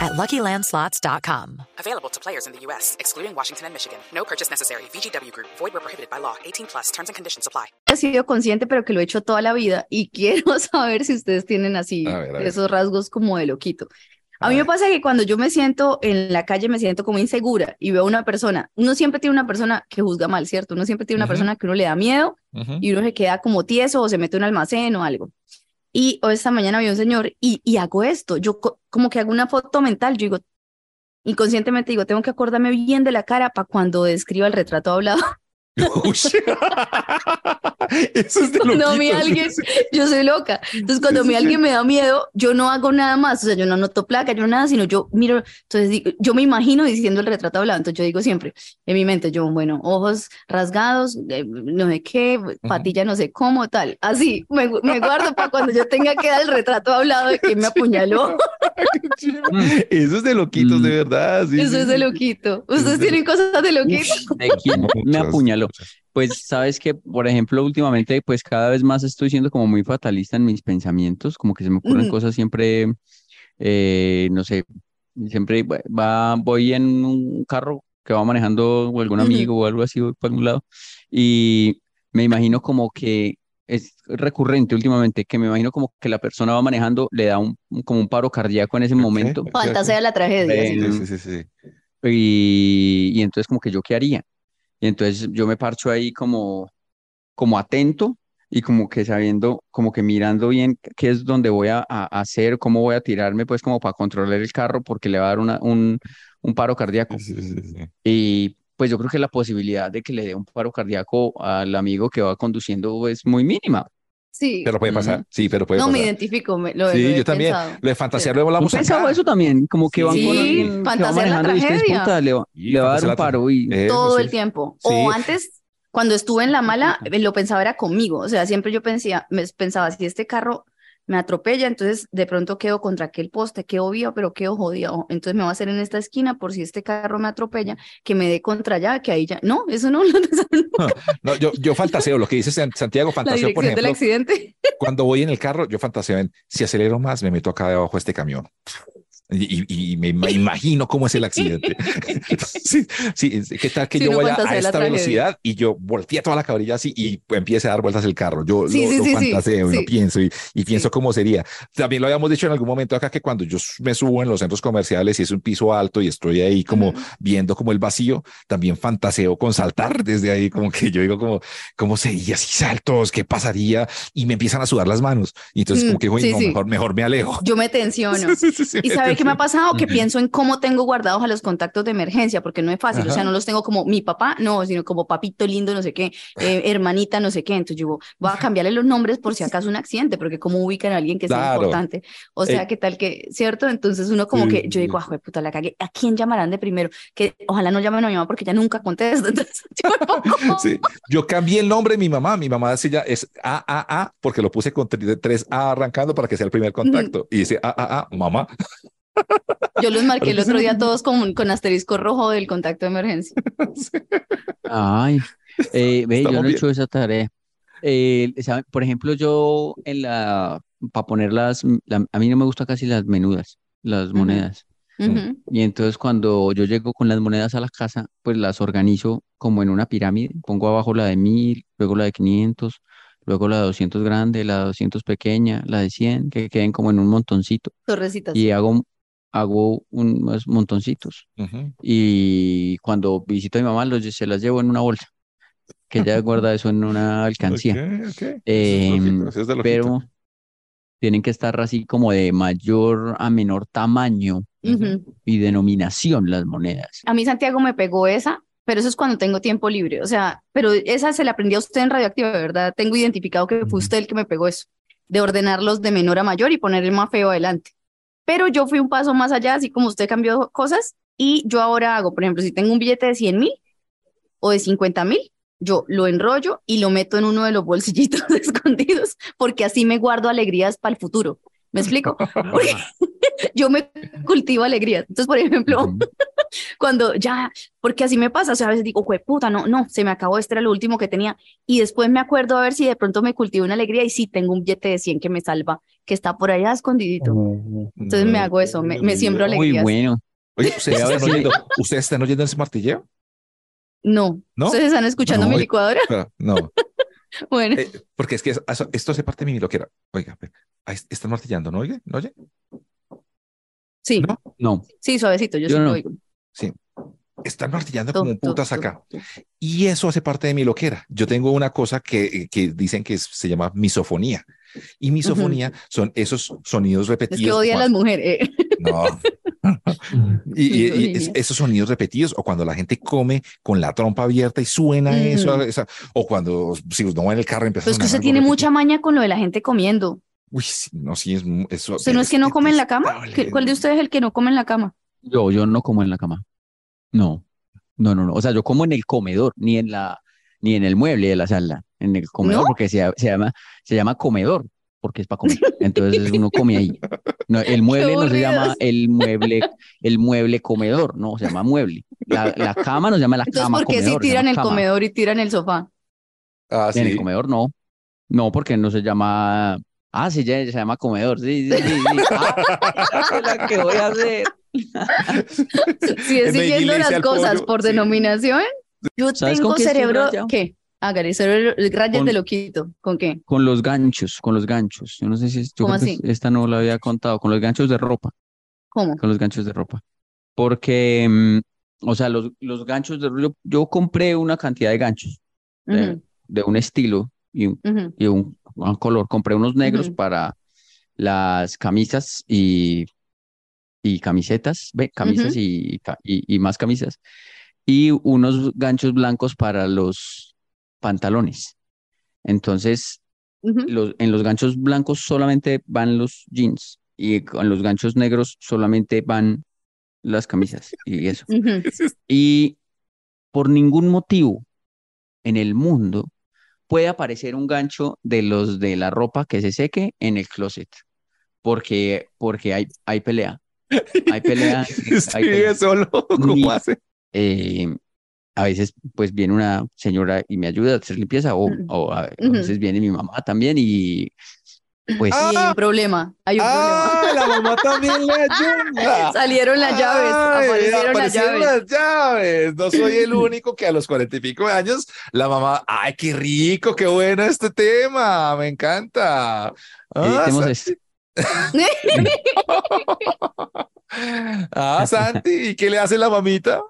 at luckylandslots.com. Available to players in the U.S., excluding Washington and Michigan. No purchase necessary. VGW Group, void where prohibited by law. 18 plus terms and conditions apply. sido consciente, pero que lo he hecho toda la vida y quiero saber si ustedes tienen así A ver, a ver. esos rasgos como de loquito. A A mí me pasa que cuando yo me siento en la calle me siento como insegura y veo a una persona, uno siempre tiene una persona que juzga mal, ¿cierto? Uno siempre tiene una Ujú. persona que uno le da miedo Ujú. y uno se queda como tieso o se mete en un almacén o algo. Y hoy esta mañana vi un señor y, y hago esto, yo co- como que hago una foto mental, yo digo, inconscientemente digo, tengo que acordarme bien de la cara para cuando describa el retrato hablado. Eso es de Cuando a mí loquitos. alguien, yo soy loca. Entonces, cuando a mí sí, sí. alguien me da miedo, yo no hago nada más. O sea, yo no anoto placa, yo no nada, sino yo miro. Entonces, digo- yo me imagino diciendo el retrato hablado. Entonces, yo digo siempre en mi mente, yo, bueno, ojos rasgados, eh, no sé qué, patilla no sé cómo, tal. Así, me, me guardo para cuando yo tenga que dar el retrato hablado de que me apuñaló. Chiva. Eso es de loquitos, de verdad. sí, Eso sí, es de loquito. es ¿Ustedes de- tienen cosas de loquito? ¿De quién me apuñaló? Pues sabes que, por ejemplo, últimamente, pues cada vez más estoy siendo como muy fatalista en mis pensamientos, como que se me ocurren cosas siempre, eh, no sé, siempre va, voy en un carro que va manejando o algún amigo o algo así, voy para algún lado, y me imagino como que es recurrente últimamente, que me imagino como que la persona va manejando, le da un, como un paro cardíaco en ese momento, ok. Fantasea la tragedia. Eh, sí. Sí, sí, sí, sí. y, y entonces como que yo qué haría. Y entonces yo me parcho ahí como, como atento y como que sabiendo, como que mirando bien qué es donde voy a, a hacer, cómo voy a tirarme, pues como para controlar el carro porque le va a dar una, un, un paro cardíaco. Sí, sí, sí. Y pues yo creo que la posibilidad de que le dé un paro cardíaco al amigo que va conduciendo es muy mínima. Sí. Pero puede pasar, sí, pero puede No, me pasar. identifico, me- lo, Sí, lo yo también. pensado. Lo de fantasear Sí. lo ¿No hablamos pensaba acá. eso también? Como que van Sí, con alguien que va fantasear la tragedia. puta, le, va- Sí, le va a dar un paro y... Eso, todo sí. el tiempo. Sí. O antes, cuando estuve en la mala, eh, lo pensaba era conmigo. O sea, siempre yo pensaba, me pensaba, si este carro me atropella, entonces de pronto quedo contra aquel poste, quedo viva, pero quedo jodido. Entonces me va a hacer en esta esquina por si este carro me atropella, que me dé contra allá, que ahí ya. No, eso no lo pensaron. No, yo, yo fantaseo, lo que dice San- Santiago, La fantaseo, por dirección del ejemplo, accidente. cuando voy en el carro, yo fantaseo en, si acelero más, me meto acá debajo de este camión. Y, y- me ima- imagino cómo es el accidente. sí, sí, ¿qué tal que Sí, yo uno voy a, esta velocidad y yo volteé toda la cabrilla así y empiece a dar vueltas el carro? Yo Sí, lo, sí, lo fantaseo y lo pienso y, y pienso cómo sería. También lo habíamos dicho en algún momento acá que cuando yo me subo en los centros comerciales y es un piso alto y estoy ahí como Ujú. viendo como el vacío, también fantaseo con saltar desde ahí, como que yo digo como, ¿cómo sería si saltos? ¿Qué pasaría? Y me empiezan a sudar las manos. Y entonces como que, "Uy, sí, no, mejor, mejor me alejo. Yo me tensiono. ¿Y sabe me ha pasado? Que pienso en cómo tengo guardados a los contactos de emergencia, porque no es fácil, o sea, no los tengo como mi papá, no, sino como papito lindo, no sé qué, eh, hermanita, no sé qué. Entonces yo voy a cambiarle los nombres por si acaso un accidente, porque cómo ubican a alguien que sea Claro. importante. O sea, Eh, qué tal que, ¿cierto? Entonces uno como Sí, que, yo digo, ah, puta, la cagué. ¿A quién llamarán de primero? Que ojalá no llamen a mi mamá porque ella nunca contesta. Entonces, yo Sí, yo cambié el nombre de mi mamá. Mi mamá decía es AAA porque lo puse con tre- tres A arrancando para que sea el primer contacto. Y dice AAA, mamá. Yo los marqué el otro día todos con, con asterisco rojo del contacto de emergencia. Ay, eh, ve, yo no he bien. hecho esa tarea. Eh, ¿sabe? Por ejemplo, yo en la, para ponerlas, la- a mí no me gustan casi las menudas, las monedas. Y entonces cuando yo llego con las monedas a la casa, pues las organizo como en una pirámide. Pongo abajo la de mil, luego la de 500, luego la de 200 grande, la de 200 pequeña, la de 100, que queden como en un montoncito. Torrecitas. Y hago, hago unos montoncitos. Y cuando visito a mi mamá, los, se las llevo en una bolsa, que ella guarda eso en una alcancía. Es Em, es pero tienen que estar así como de mayor a menor tamaño y denominación las monedas. A mí Santiago me pegó esa, pero eso es cuando tengo tiempo libre. O sea, pero esa se la aprendió a usted en Radioactiva, de verdad. Tengo identificado que fue usted el que me pegó eso, de ordenarlos de menor a mayor y poner el más feo adelante. Pero yo fui un paso más allá, así como usted cambió cosas, y yo ahora hago, por ejemplo, si tengo un billete de 100 mil o de 50 mil, yo lo enrollo y lo meto en uno de los bolsillitos escondidos, porque así me guardo alegrías para el futuro. ¿Me explico? Porque yo me cultivo alegrías. Entonces, por ejemplo, cuando ya, porque así me pasa, o sea, a veces digo, "Jue puta, no, no, se me acabó, este era lo último que tenía, y después me acuerdo a ver si de pronto me cultivo una alegría y sí tengo un billete de 100 que me salva, que está por allá escondidito. Entonces me hago eso, me, me siembro Muy alegrías. bueno. Oye, ¿ustedes están si- oyendo, ¿ustedes están oyendo ese martilleo? No, ¿No? ¿ustedes están escuchando No, mi licuadora? Espera, no, Bueno, Eh, porque es que eso- esto hace parte de mi loquera. Oiga, ahí están martillando, ¿no oye? ¿No oye? sí, ¿No? No, sí, suavecito, yo, Yo sí lo oigo. Sí. Están martillando como putas acá. Y eso hace parte de mi loquera. Yo tengo una cosa que, que dicen que es- se llama misofonía. Y misofonía son esos sonidos Es repetidos. que odia a las mujeres. eh. No. Y, y- y es- Misoginia. esos sonidos repetidos, o cuando la gente come con la trompa abierta y suena eso, Mm. esa- o cuando si uno va en el carro empieza Pero es a que usted tiene repetido. mucha maña con lo de la gente comiendo. Uy, sí, no, sí, es eso. ¿Usted no es que no come en la cama? ¿Qué- ¿Cuál de ustedes es el que no come en la cama? yo, yo no como en la cama. No, no, no, no. O sea, yo como en el comedor, ni en la, ni en el mueble de la sala, en el comedor, ¿No? porque se, se llama, se llama comedor, porque es para comer. Entonces uno come ahí. No, el mueble no se llama el mueble, el mueble comedor, no, se llama mueble. La, la cama no se llama la Entonces, cama ¿por qué si comedor, se tiran el cama. comedor y tiran el sofá? Ah, En el comedor no. No, porque no se llama. Ah, sí, ya se llama comedor. Sí, sí, sí. sí. Ah, la que voy a hacer. Si es siguiendo las cosas pollo, por sí. denominación, yo ¿Sabes tengo estoy cerebro? ¿qué? Hágale, cerebro, rayas Con- de loquito. ¿Con qué? Con los ganchos, con los ganchos. Yo no sé si es- yo ¿Cómo así? esta no la había contado, con los ganchos de ropa, ¿Cómo? con los ganchos de ropa. Porque, mm, o sea, los, los ganchos de yo, yo compré una cantidad de ganchos de, Ujú, de un estilo y, un- ujú, y un, un color. Compré unos negros para las camisas y, y camisetas, ve, camisas y, y, y más camisas. Y unos ganchos blancos para los pantalones. Entonces, los, en los ganchos blancos solamente van los jeans y con los ganchos negros solamente van las camisas y eso. Y por ningún motivo en el mundo puede aparecer un gancho de los de la ropa que se seque en el closet, porque, porque hay, hay pelea. Hay pelea. hay pelea. solo, ¿cómo hace? Eh, a veces pues viene una señora y me ayuda a hacer limpieza o, o a, veces viene mi mamá también y pues Y hay un problema, hay un Ah, la mamá también le ayuda. problema. Salieron las llaves, Ay, aparecieron las llaves. las llaves. No soy el único que a los cuarenta y pico de años, la mamá, ay, qué rico, qué bueno este tema, me encanta. Ah, ah, Santi, ¿y qué le hace la mamita?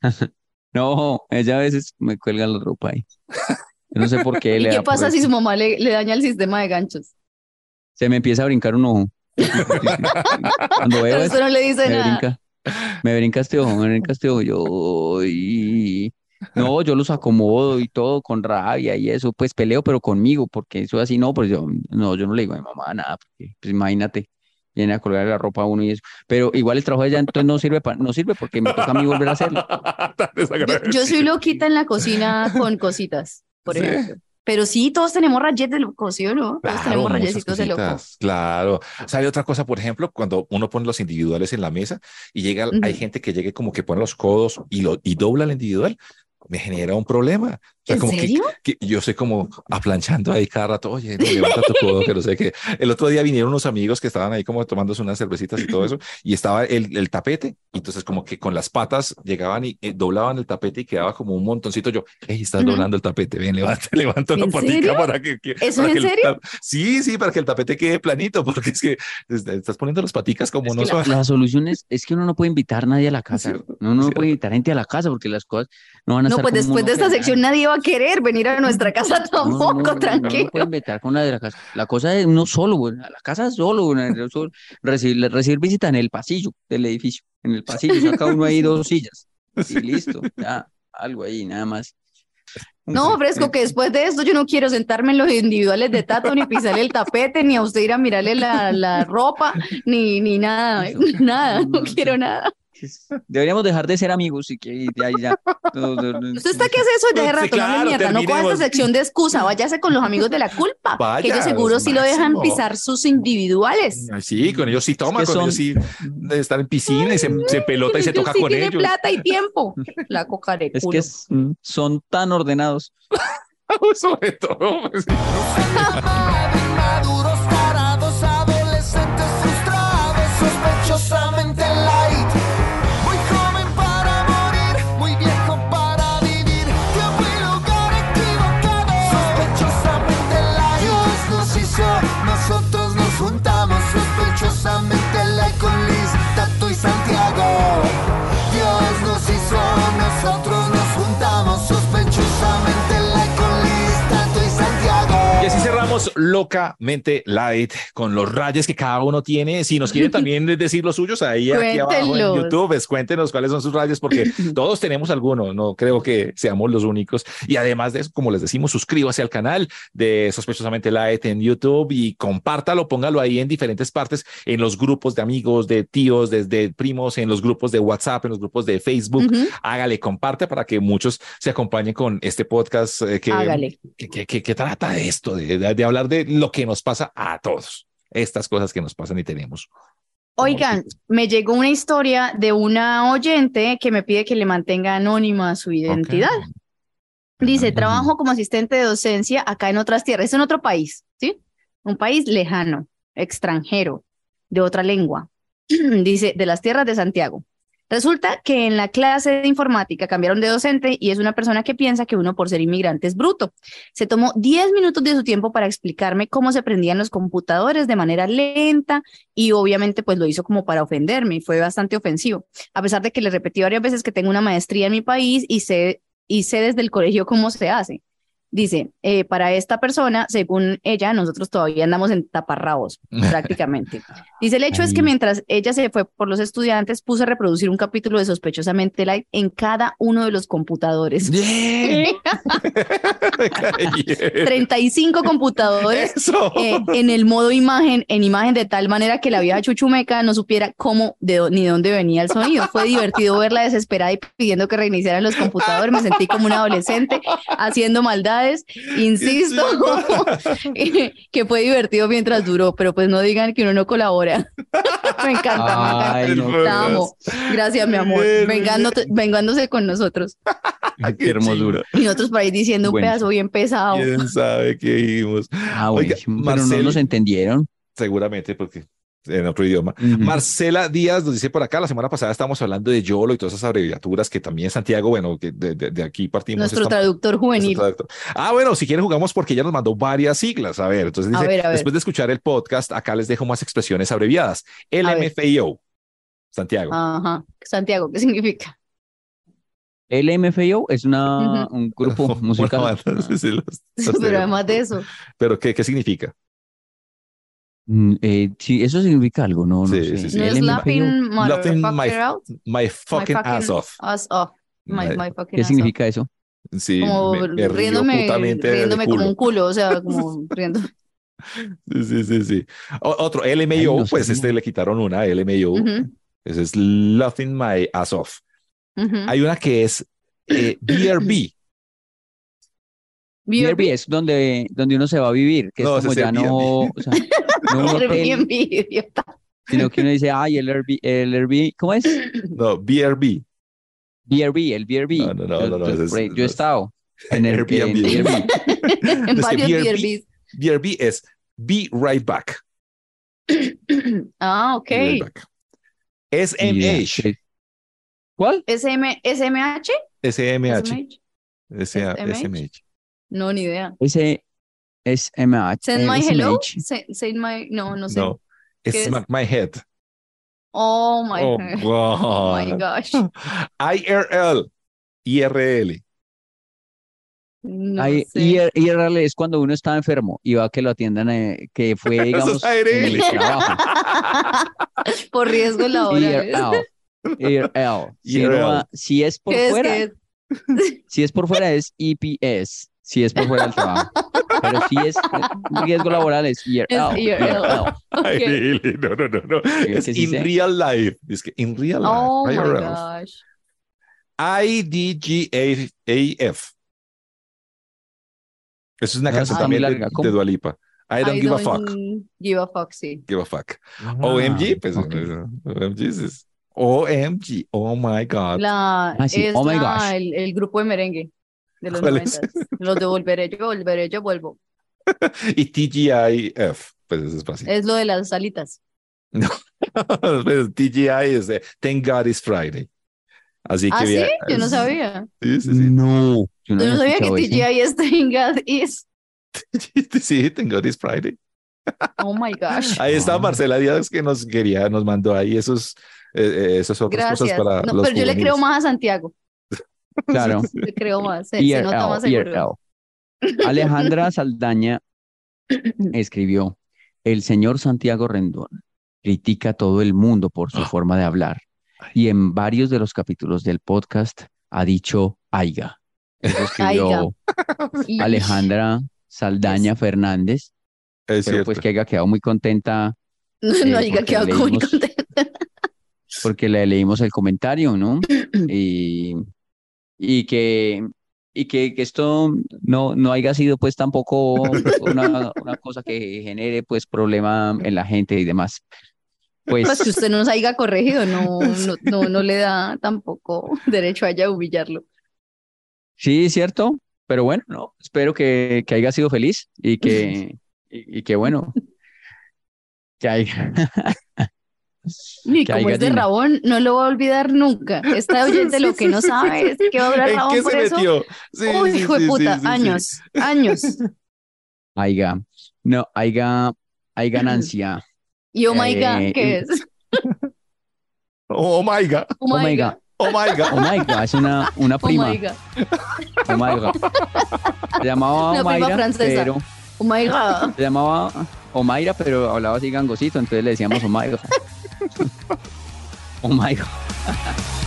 No, ella a veces me cuelga la ropa ahí. Yo no sé por qué ¿Y le qué pasa si su mamá le, le daña el sistema de ganchos? Se me empieza a brincar un ojo. Cuando veo eso, no le dice me nada. brinca, me brinca este ojo, me brinca este ojo. Yo, y- no, yo los acomodo y todo con rabia y eso, pues peleo, pero conmigo, porque eso así no, pues yo, no, yo no le digo a mi mamá nada, porque pues imagínate, viene a colgar la ropa a uno y eso. Pero igual el trabajo de ella entonces no sirve para, no sirve porque me toca a mí volver a hacerlo. Yo, yo soy loquita en la cocina con cositas, por Sí. ejemplo. Pero sí, todos tenemos rayet de loco, ¿sí o no? Todos Claro, tenemos muchas rayecitos de loco. Claro. ¿Sabe otra cosa? Por ejemplo, cuando uno pone los individuales en la mesa y llega, hay Ujú. gente que llegue como que pone los codos y, lo, y dobla el individual, me genera un problema. O sea, ¿En como que- serio? Que, yo soy como aplanchando ahí cada rato, oye, no, levanta tu codo, que no sé qué. El otro día vinieron unos amigos que estaban ahí como tomándose unas cervecitas y todo eso, y estaba el, el tapete, y entonces como que con las patas llegaban y eh, doblaban el tapete y quedaba como un montoncito. Yo, hey, estás doblando el tapete, ven, levanta, levanta una ¿En patica serio? para que, que- ¿Eso para es que en el serio? sí, sí, para que el tapete quede planito, porque es que es- estás poniendo las paticas como Es no que la, la solución es, es que uno no puede invitar a nadie a la casa. Cierto, Uno no cierto. puede invitar gente a la casa porque las cosas no van a No, estar pues como después de esta sección nadie va a querer venir a nuestra casa No, no, tampoco, no, no, no tranquilo. puede invitar con nadie de la casa. La cosa es uno solo, güey, a la casa solo, güey, solo- recibir, recibir visita en el pasillo del edificio. En el pasillo saca uno ahí dos sillas y listo, ya, algo ahí, nada más. No, fresco, que después de esto yo no quiero sentarme en los individuales de Tato, ni pisarle el tapete, ni a usted ir a mirarle la, la ropa, ni, ni nada, nada, no quiero nada. Deberíamos dejar de ser amigos y que y de ahí ya. no, no, no. Usted está que hace eso ya de Sí, rato, no claro, hable mierda, no coja esta sección de excusa, váyase con los amigos de la culpa, que Vaya, ellos seguro sí lo dejan pisar sus individuales. Sí, con ellos sí toma, que con ellos son- sí de estar en piscina y se, se pelota y se Ellos toca sí con tiene ellos. plata y tiempo. La coca de Es que es- son tan ordenados. Sobre todo. locamente light con los rayos que cada uno tiene. Si nos quieren también decir los suyos, ahí aquí abajo en. YouTube, pues, cuéntenos cuáles son sus rayos, porque todos tenemos algunos. No creo que seamos los únicos. Y además de eso, como les decimos, suscríbase al canal de Sospechosamente Light en YouTube y compártalo, póngalo ahí en diferentes partes, en los grupos de amigos, de tíos, desde primos, en los grupos de WhatsApp, en los grupos de Facebook. Ujú. Hágale, comparte para que muchos se acompañen con este podcast eh, que, que, que- que- trata de esto, de, de- de hablar de lo que nos pasa a todos, estas cosas que nos pasan y tenemos. Oigan, me llegó una historia de una oyente que me pide que le mantenga anónima su identidad. Dice, trabajo como asistente de docencia acá en otras tierras, es en otro país, ¿sí? Un país lejano, extranjero, de otra lengua. Dice, de las tierras de Santiago. Resulta que en la clase de informática cambiaron de docente y es una persona que piensa que uno por ser inmigrante es bruto. Se tomó 10 minutos de su tiempo para explicarme cómo se prendían los computadores de manera lenta y obviamente pues lo hizo como para ofenderme y fue bastante ofensivo. A pesar de que le repetí varias veces que tengo una maestría en mi país y sé, y sé desde el colegio cómo se hace. Dice, eh, para esta persona, según ella, nosotros todavía andamos en taparrabos, prácticamente. Dice, el hecho es que mientras ella se fue por los estudiantes, puse a reproducir un capítulo de Sospechosamente Light en cada uno de los computadores. Bien. 35 computadores eh, en el modo imagen, en imagen de tal manera que la vieja chuchumeca no supiera cómo de, ni dónde venía el sonido. Fue divertido verla desesperada y pidiendo que reiniciaran los computadores. Me sentí como una adolescente haciendo Insisto que fue divertido mientras duró, pero pues no digan que uno no colabora. Me encanta. Ay, no, Te amo. Gracias, mi amor. Vengándote- vengándose con nosotros. qué hermosura. Y nosotros por ahí diciendo un Bueno. pedazo bien pesado. ¿Quién sabe qué vimos? Ah, Oiga, buenísimo, pero no Marcel- nos entendieron. Seguramente porque en otro idioma. Marcela Díaz nos dice por acá, la semana pasada estábamos hablando de YOLO y todas esas abreviaturas que también Santiago, bueno, que de, de- de aquí partimos. Nuestro esta- traductor juvenil. nuestro traductor. Ah, bueno, si quieren jugamos porque ella nos mandó varias siglas. A ver, entonces A dice, ver, a ver. después de escuchar el podcast, acá les dejo más expresiones abreviadas. ver. LMFAO. Santiago. Ajá. Santiago, ¿qué significa? LMFAO es una, un grupo musical. sí, sí, los- los Pero además de eso, Pero ¿qué, qué significa? Mm, eh, sí, eso significa algo, no, no Sí, sé. sí, sí. no es laughing Laughing my- out. My fucking, My ass off. Ass off. My, My- fucking ¿Qué ass significa eso? Sí, off. Como me, me riéndome, riéndome como un culo, o sea, como riendo. Sí, sí, sí, sí. O- otro, LMAO, Ay, no pues sabía. este le quitaron una, LMAO. Ujú, Ese es Laughing My Ass Off. ujú. Hay una que es eh, BRB. Airbnb es donde, donde uno se va a vivir, que es No, ese como es ya no, o sea, no Airbnb, idiota. sino que uno dice, ay, el Airbnb, el Airbnb, ¿cómo es? No, BRB. BRB, el BRB. No, no, no, Yo- no, no, yo- es- yo he estado en el Airbnb. en Airbnb. En varios BRB BRBs. BRB es Be Right Back. Ah, ok. Right back. SMH. Sí. ¿Cuál? SM, ¿SMH? SMH. SMH. SMH. No, ni idea. Ese es MH. Send my hello. Say, say my, no, no sé. No. ¿Qué Es? Smack My Head. Oh my, Oh, oh my God. gosh. IRL. IRL. No Ahí, sé. IR IRL es cuando uno está enfermo y va a que lo atiendan, eh, que fue, digamos, en el trabajo. Por riesgo laboral. IRL. IRL. Si, IRL. va- si es por fuera, ¿Qué es? si es por fuera es EPS, si es por fuera del trabajo. Pero si es riesgo laboral es IRL. Es IRL. Ay, Ok. really? No, no, no, no. Es que sí in sé. real life. Es que in real life. Oh my gosh. IDGAF. Eso es una No, canción muy también de, larga. De Dua Lipa. I don't I give a fuck. Give a fuck, sí. Give a fuck. Ah, OMG, pues ok. OMG es OMG. Oh my God. La, Ah, sí. es Oh my la- gosh. el, el grupo de merengue de los ¿Cuál es? noventas. Los de Volveré yo, volveré yo, vuelvo. Y TGIF, pues eso es fácil. Es lo de las salitas. Pues, TGI es de Thank God It's Friday. Así Ah, que sí, vea- yo no sabía. Sí, sí, sí. No, yo no Yo no sabía que. TGI es Thank God is. Sí, Thank God It's Friday. Oh my gosh. Ahí está Ah. Marcela Díaz que nos quería, nos mandó ahí esos, eh, eh, esas otras Gracias. cosas para No, los pero yo le creo más a Santiago. Claro. Creo más. Se, se nota más IRL, seguro. IRL. Alejandra Saldaña escribió, el señor Santiago Rendón critica a todo el mundo por su forma de hablar y en varios de los capítulos del podcast ha dicho aiga. Eso escribió Alejandra Saldaña Fernández, Es pero cierto. pues que haya quedado muy contenta No, eh, no diga porque que hago muy contenta. porque le leímos el comentario, ¿no? Y, y que, y que, que esto no, no haya sido pues tampoco una, una cosa que genere pues problema en la gente y demás. Pues Pues que usted no nos haya corregido, no, no, no, no le da tampoco derecho a ella humillarlo. sí, cierto, pero bueno, no, espero que, que haya sido feliz y que, y, y que bueno, que haya, Que como es de. Rabón, no lo voy a olvidar nunca. Esta oyente lo que no sabe es que va a durar ¿En Rabón qué por se eso. metió? Sí, Uy, sí, hijo de puta, sí, sí, sí. años, años. Aiga. No, aiga, hay ganancia. Y oh my God, Eh, ¿qué es? Oh my God. Oh Oh my God. God. Oh my God. Oh my God, es una, una Oh prima. my God. Oh my God. Se llamaba Una prima Omaira, francesa. pero Oh my God. se llamaba Omaira, pero hablaba así gangosito, entonces le decíamos Omaira. oh my God.